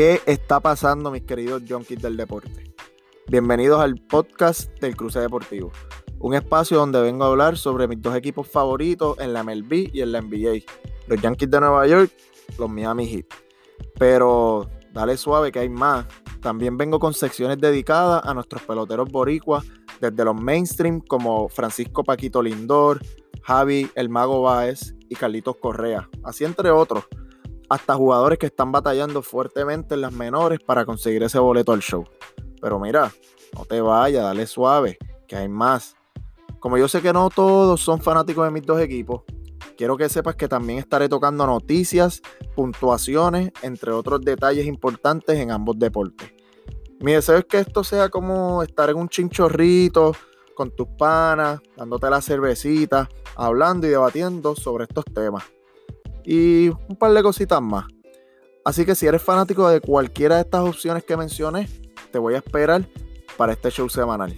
¿Qué está pasando, mis queridos junkies del deporte? Bienvenidos al podcast del Cruce Deportivo, un espacio donde vengo a hablar sobre mis dos equipos favoritos en la MLB y en la NBA, los Yankees de Nueva York, los Miami Heat. Pero dale suave que hay más. También vengo con secciones dedicadas a nuestros peloteros boricuas, desde los mainstream como Francisco Paquito Lindor, Javi El Mago Báez y Carlitos Correa, así entre otros hasta jugadores que están batallando fuertemente en las menores para conseguir ese boleto al show. Pero mira, no te vayas, dale suave, que hay más. Como yo sé que no todos son fanáticos de mis dos equipos, quiero que sepas que también estaré tocando noticias, puntuaciones, entre otros detalles importantes en ambos deportes. Mi deseo es que esto sea como estar en un chinchorrito con tus panas, dándote la cervecita, hablando y debatiendo sobre estos temas y un par de cositas más. Así que si eres fanático de cualquiera de estas opciones que mencioné, te voy a esperar para este show semanal.